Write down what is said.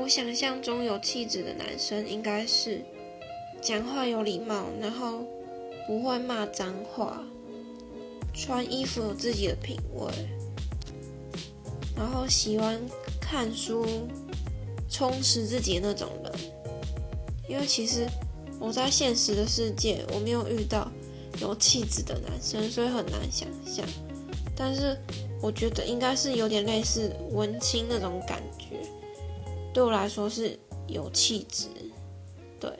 我想象中有气质的男生应该是讲话有礼貌，然后不会骂脏话，穿衣服有自己的品味，然后喜欢看书，充实自己的那种人。因为其实我在现实的世界我没有遇到有气质的男生，所以很难想象。但是我觉得应该是有点类似文青那种感觉，对我来说是有气质，对。